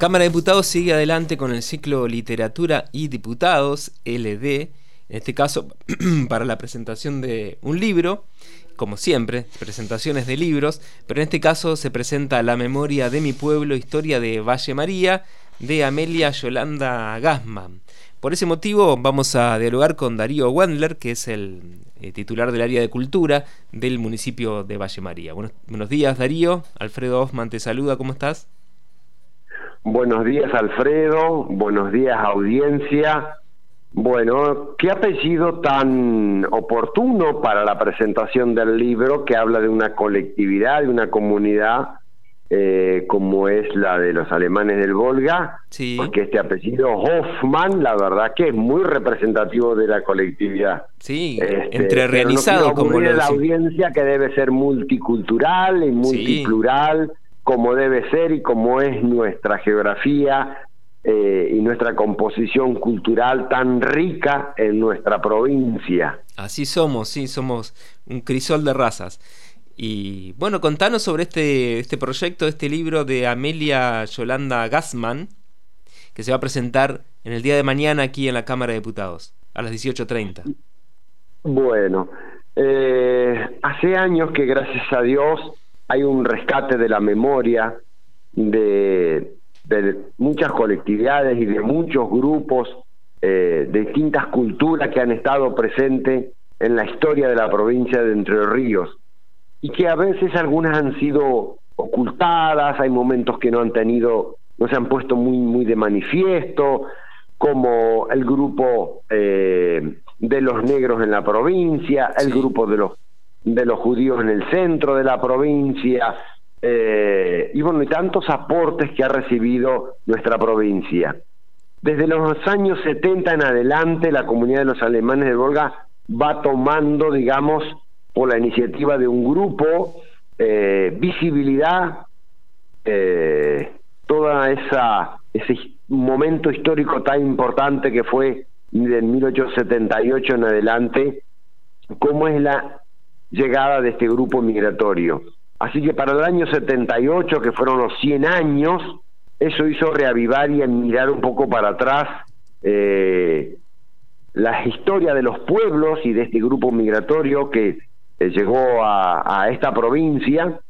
Cámara de Diputados sigue adelante con el ciclo Literatura y Diputados, LD, en este caso para la presentación de un libro, como siempre, presentaciones de libros, pero en este caso se presenta La memoria de mi pueblo, historia de Valle María, de Amelia Yolanda Gassman. Por ese motivo vamos a dialogar con Darío Wendler, que es el eh, titular del área de cultura del municipio de Valle María. Buenos, días Darío, Alfredo Hoffman te saluda, ¿cómo estás? Buenos días, Alfredo. Buenos días, audiencia. Bueno, qué apellido tan oportuno para la presentación del libro que habla de una colectividad, de una comunidad eh, como es la de los alemanes del Volga, sí. porque este apellido Hoffman, la verdad que es muy representativo de la colectividad. Sí, este, entre realizado como la audiencia que debe ser multicultural y multiplural como debe ser y como es nuestra geografía eh, y nuestra composición cultural tan rica en nuestra provincia. Así somos, sí, somos un crisol de razas. Y bueno, contanos sobre este, este proyecto, este libro de Amelia Yolanda Gassman, que se va a presentar en el día de mañana aquí en la Cámara de Diputados, a las 18.30. Bueno, eh, hace años que gracias a Dios hay un rescate de la memoria de, muchas colectividades y de muchos grupos eh, de distintas culturas que han estado presentes en la historia de la provincia de Entre Ríos y que a veces algunas han sido ocultadas, hay momentos que no han tenido, no se han puesto muy, muy de manifiesto, como el grupo eh, de los negros en la provincia, el grupo de los de los judíos en el centro de la provincia, eh, y bueno, y tantos aportes que ha recibido nuestra provincia. Desde los años 70 en adelante, la comunidad de los alemanes de Volga va tomando, digamos, por la iniciativa de un grupo, eh, visibilidad, eh, toda esa ese momento histórico tan importante que fue de 1878 en adelante, cómo es la llegada de este grupo migratorio. Así que para el año 78, que fueron los 100 años, eso hizo reavivar y mirar un poco para atrás eh, la historia de los pueblos y de este grupo migratorio que eh, llegó a, esta provincia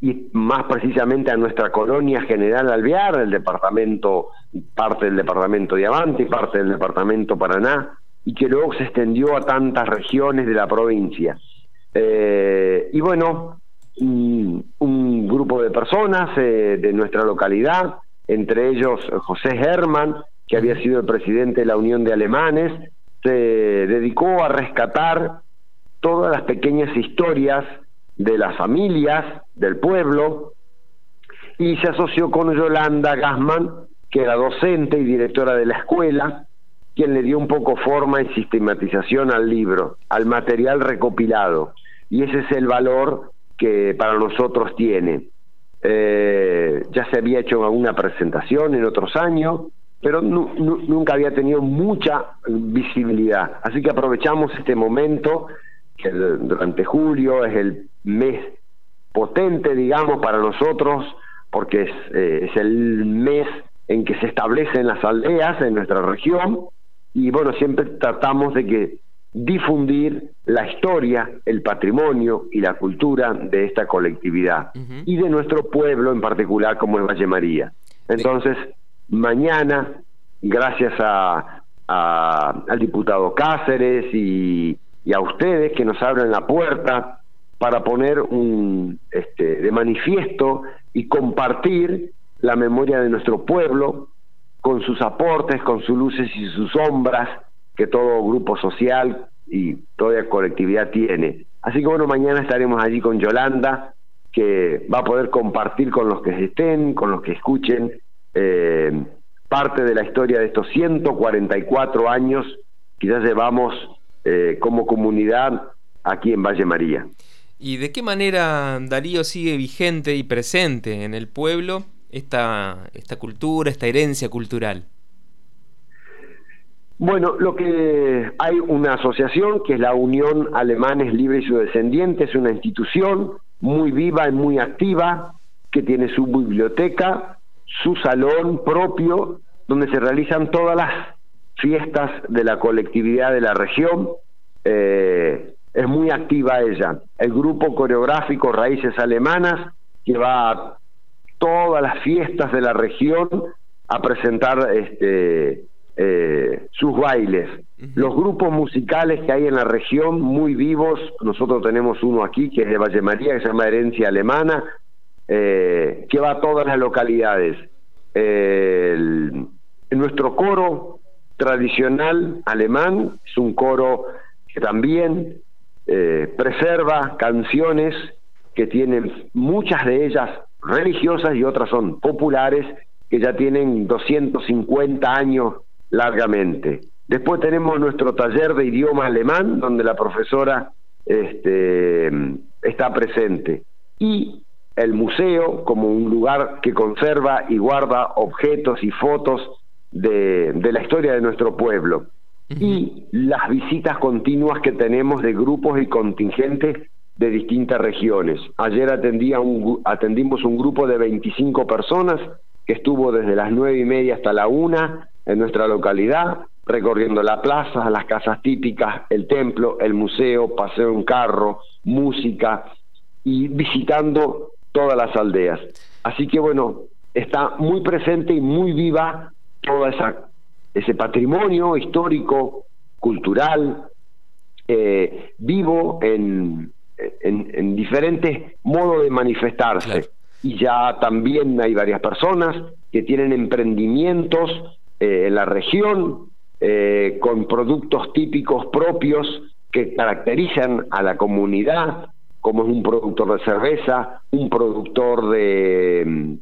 y más precisamente a nuestra colonia General Alvear, el departamento, parte del departamento Diamante y parte del departamento Paraná, y que luego se extendió a tantas regiones de la provincia. Eh, y bueno, un, grupo de personas eh, de nuestra localidad, entre ellos José Herman, que había sido el presidente de la Unión de Alemanes, se dedicó a rescatar todas las pequeñas historias de las familias, del pueblo, y se asoció con Yolanda Gassman, que era docente y directora de la escuela, quien le dio un poco forma y sistematización al libro, al material recopilado. Y ese es el valor que para nosotros tiene. Eh, ya se había hecho alguna presentación en otros años, pero nunca había tenido mucha visibilidad. Así que aprovechamos este momento, que durante julio es el mes potente, digamos, para nosotros, porque es, eh, es el mes en que se establecen las aldeas en nuestra región y bueno, siempre tratamos de que difundir la historia, el patrimonio y la cultura de esta colectividad y de nuestro pueblo en particular como es Valle María. Entonces, mañana, gracias a, al diputado Cáceres y, y, a ustedes que nos abren la puerta para poner un este, de manifiesto y compartir la memoria de nuestro pueblo, con sus aportes, con sus luces y sus sombras que todo grupo social y toda colectividad tiene. Así que bueno, mañana estaremos allí con Yolanda, que va a poder compartir con los que estén, con los que escuchen, eh, parte de la historia de estos 144 años que ya llevamos eh, como comunidad aquí en Valle María. ¿Y de qué manera Darío sigue vigente y presente en el pueblo esta, esta cultura, esta herencia cultural? Bueno, lo que hay una asociación que es la Unión Alemanes Libres y Descendientes, es una institución muy viva y muy activa que tiene su biblioteca, su salón propio donde se realizan todas las fiestas de la colectividad de la región. Eh, es muy activa ella. El grupo coreográfico Raíces Alemanas que va a todas las fiestas de la región a presentar este, eh, sus bailes. Los grupos musicales que hay en la región, muy vivos, nosotros tenemos uno aquí que es de Valle María, que se llama Herencia Alemana, eh, que va a todas las localidades. nuestro coro tradicional alemán es un coro que también eh, preserva canciones que tienen muchas de ellas religiosas y otras son populares que ya tienen 250 años largamente. Después tenemos nuestro taller de idioma alemán, donde la profesora este, está presente. Y el museo como un lugar que conserva y guarda objetos y fotos de, la historia de nuestro pueblo. Y las visitas continuas que tenemos de grupos y contingentes de distintas regiones. Ayer atendía un, atendimos un grupo de 25 personas que estuvo desde las nueve y media hasta la una en nuestra localidad, recorriendo la plaza, las casas típicas, el templo, el museo, paseo en carro, música y visitando todas las aldeas. Así que bueno, está muy presente y muy viva todo esa, ese patrimonio histórico, cultural, eh, vivo en, en, diferentes modos de manifestarse. Y ya también hay varias personas que tienen emprendimientos eh, en la región eh, con productos típicos propios que caracterizan a la comunidad, como es un productor de cerveza, un productor de,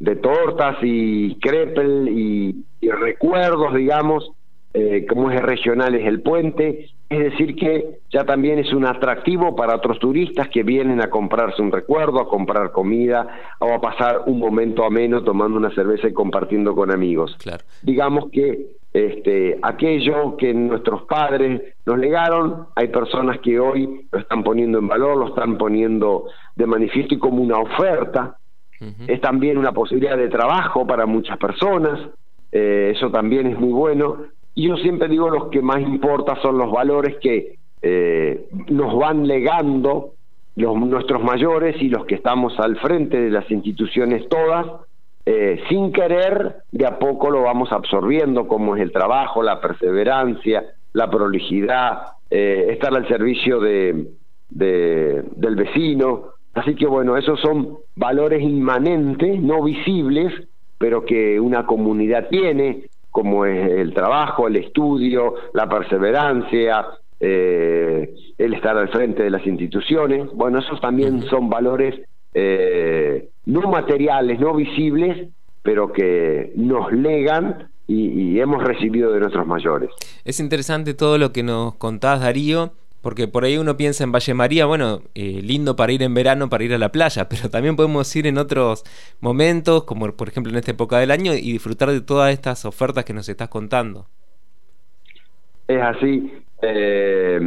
de tortas y crepel y, recuerdos, digamos, eh, como es regional es el puente, es decir, que ya también es un atractivo para otros turistas que vienen a comprarse un recuerdo, a comprar comida o a pasar un momento ameno tomando una cerveza y compartiendo con amigos. Claro. Digamos que este, aquello que nuestros padres nos legaron, hay personas que hoy lo están poniendo en valor, lo están poniendo de manifiesto y como una oferta. Es también una posibilidad de trabajo para muchas personas, eh, eso también es muy bueno y yo siempre digo, los que más importa son los valores que eh, nos van legando los, nuestros mayores y los que estamos al frente de las instituciones todas, eh, sin querer, de a poco lo vamos absorbiendo, como es el trabajo, la perseverancia, la prolijidad, eh, estar al servicio de, del vecino. Así que bueno, esos son valores inmanentes, no visibles, pero que una comunidad tiene, como es el trabajo, el estudio, la perseverancia, eh, el estar al frente de las instituciones. Bueno, esos también son valores eh, no materiales, no visibles, pero que nos legan y, y, hemos recibido de nuestros mayores. Es interesante todo lo que nos contás, Darío. Porque por ahí uno piensa en Valle María, bueno, eh, lindo para ir en verano, para ir a la playa, pero también podemos ir en otros momentos, como por ejemplo en esta época del año, y disfrutar de todas estas ofertas que nos estás contando. Es así. Eh,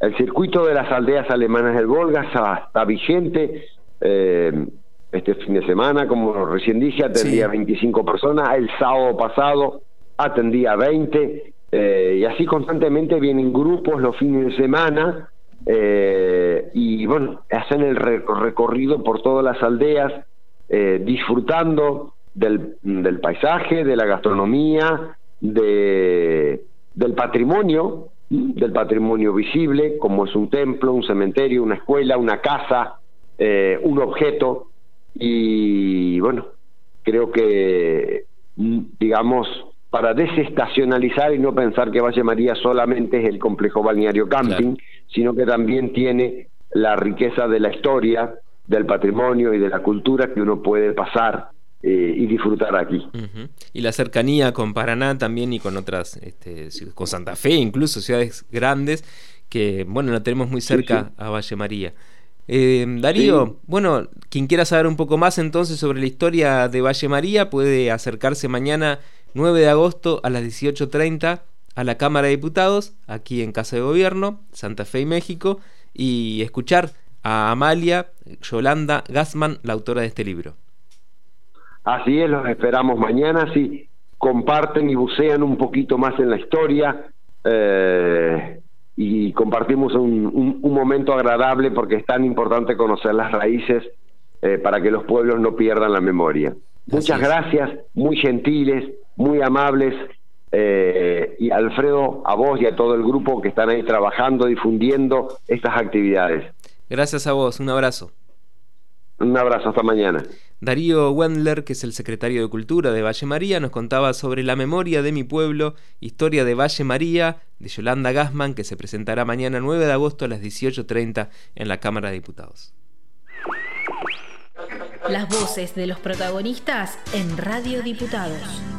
el circuito de las aldeas alemanas del Volga está, vigente. Eh, este fin de semana, como recién dije, atendía 25 personas. El sábado pasado atendía 20 eh, y así constantemente vienen grupos los fines de semana eh, y bueno, hacen el recorrido por todas las aldeas, eh, disfrutando del, del, paisaje, de la gastronomía, de, del patrimonio, del patrimonio visible, como es un templo, un cementerio, una escuela, una casa, un objeto. Y bueno, creo que, digamos, para desestacionalizar y no pensar que Valle María solamente es el complejo balneario camping, sino que también tiene la riqueza de la historia, del patrimonio y de la cultura que uno puede pasar eh, y disfrutar aquí. Y la cercanía con Paraná también y con otras, este, con Santa Fe, incluso ciudades grandes, que bueno, la tenemos muy cerca a Valle María. Eh, Darío, bueno, quien quiera saber un poco más entonces sobre la historia de Valle María puede acercarse mañana 9 de agosto a las 18.30 a la Cámara de Diputados, aquí en Casa de Gobierno, Santa Fe y México, y escuchar a Amalia Yolanda Gassman, la autora de este libro. Así es, los esperamos mañana, si comparten y bucean un poquito más en la historia eh, y compartimos un, momento agradable porque es tan importante conocer las raíces eh, para que los pueblos no pierdan la memoria. Muchas gracias, muy gentiles, muy amables. Eh, y Alfredo, a vos y a todo el grupo que están ahí trabajando, difundiendo estas actividades. Gracias a vos, un abrazo. Un abrazo, hasta mañana. Darío Wendler, que es el secretario de Cultura de Valle María, nos contaba sobre la memoria de mi pueblo, historia de Valle María, de Yolanda Gassman, que se presentará mañana 9 de agosto a las 18.30 en la Cámara de Diputados. Las voces de los protagonistas en Radio Diputados.